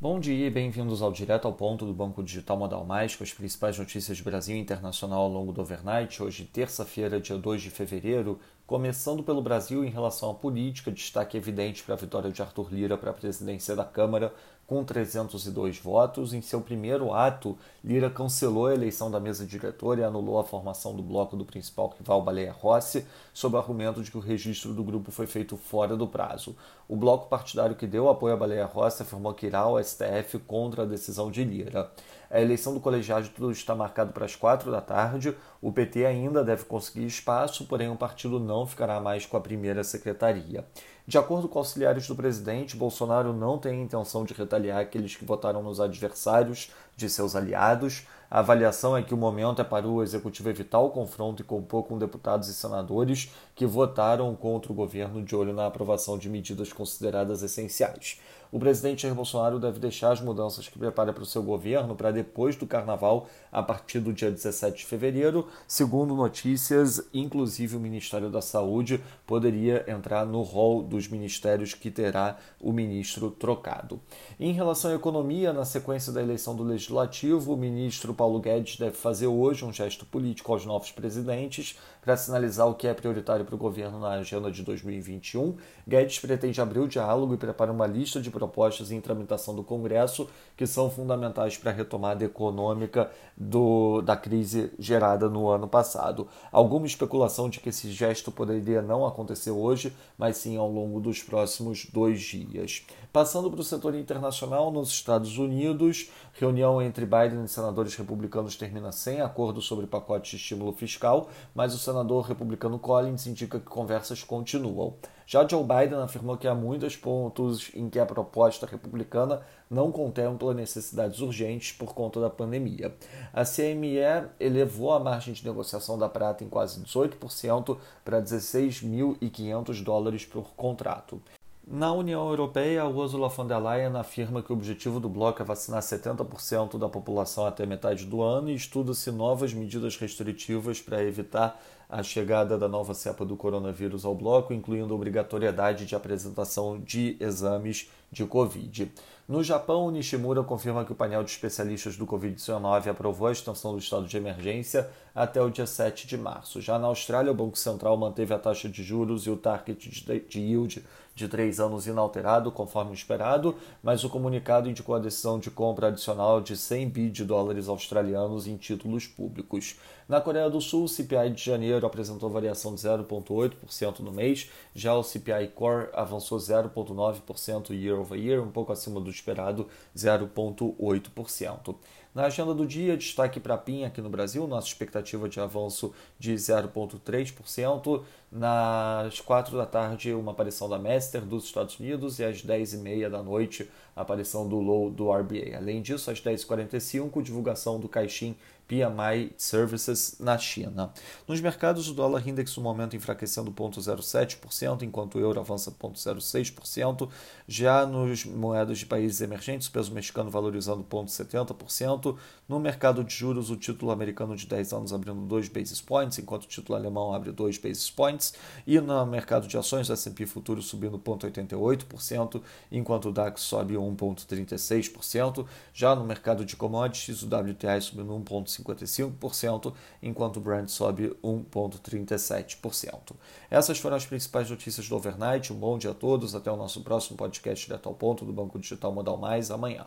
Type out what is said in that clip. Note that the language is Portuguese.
Bom dia e bem-vindos ao Direto ao Ponto do Banco Digital Modal Mais, com as principais notícias de Brasil e internacional ao longo do overnight. Hoje, terça-feira, dia 2 de fevereiro, Começando pelo Brasil, em relação à política, destaque evidente para a vitória de Arthur Lira para a presidência da Câmara, com 302 votos. Em seu primeiro ato, Lira cancelou a eleição da mesa diretora e anulou a formação do bloco do principal rival Baleia Rossi, sob o argumento de que o registro do grupo foi feito fora do prazo. O bloco partidário que deu apoio à Baleia Rossi afirmou que irá ao STF contra a decisão de Lira. A eleição do colegiado está marcada para as quatro da tarde. O PT ainda deve conseguir espaço, porém o partido não ficará mais com a primeira secretaria. De acordo com auxiliares do presidente, Bolsonaro não tem intenção de retaliar aqueles que votaram nos adversários de seus aliados. A avaliação é que o momento é para o executivo evitar o confronto e compor com deputados e senadores que votaram contra o governo de olho na aprovação de medidas consideradas essenciais. O presidente Jair Bolsonaro deve deixar as mudanças que prepara para o seu governo para depois do carnaval, a partir do dia 17 de fevereiro. Segundo notícias, inclusive o Ministério da Saúde poderia entrar no rol dos ministérios que terá o ministro trocado. Em relação à economia, na sequência da eleição do legislativo, o ministro Paulo Guedes deve fazer hoje um gesto político aos novos presidentes para sinalizar o que é prioritário para o governo na agenda de 2021. Guedes pretende abrir o diálogo e prepara uma lista de propostas em tramitação do Congresso que são fundamentais para a retomada econômica do, da crise gerada no ano passado. Alguma especulação de que esse gesto poderia não acontecer hoje, mas sim ao longo dos próximos dois dias. Passando para o setor internacional, nos Estados Unidos, reunião entre Biden e senadores republicanos termina sem acordo sobre pacote de estímulo fiscal, mas o senador republicano Collins indica que conversas continuam. Já Joe Biden afirmou que há muitos pontos em que a proposta republicana não contempla necessidades urgentes por conta da pandemia. A CME elevou a margem de negociação da prata em quase 18% para 16.500 dólares por contrato. Na União Europeia, Ursula von der Leyen afirma que o objetivo do bloco é vacinar 70% da população até metade do ano e estuda-se novas medidas restritivas para evitar a chegada da nova cepa do coronavírus ao bloco, incluindo a obrigatoriedade de apresentação de exames de Covid. No Japão, Nishimura confirma que o painel de especialistas do Covid-19 aprovou a extensão do estado de emergência até o dia 7 de março. Já na Austrália, o Banco Central manteve a taxa de juros e o target de yield de três anos inalterado, conforme esperado, mas o comunicado indicou a decisão de compra adicional de 100 bi de dólares australianos em títulos públicos. Na Coreia do Sul, o CPI de janeiro apresentou variação de 0,8% no mês, já o CPI Core avançou 0,9% year over year, um pouco acima do esperado, 0,8%. Na agenda do dia, destaque para a PIN aqui no Brasil, nossa expectativa de avanço de 0,3%. Nas 4 da tarde, uma aparição da Master dos Estados Unidos e às 10h30 da noite, a aparição do low do RBA. Além disso, às 10h45, divulgação do Caixin PMI Services na China. Nos mercados, o dólar index no momento enfraquecendo 0,07%, enquanto o euro avança 0,06%. Já nos moedas de países emergentes, o peso mexicano valorizando 0,70%. No mercado de juros, o título americano de 10 anos abrindo 2 basis points, enquanto o título alemão abre 2 basis points. E no mercado de ações, o S&P futuro subindo 0,88%, enquanto o DAX sobe 1,36%. Já no mercado de commodities, o WTI subindo 1,5%. 1,55%, enquanto o Brent sobe 1,37%. Essas foram as principais notícias do overnight. Um bom dia a todos. Até o nosso próximo podcast direto ao ponto do Banco Digital Modal Mais amanhã.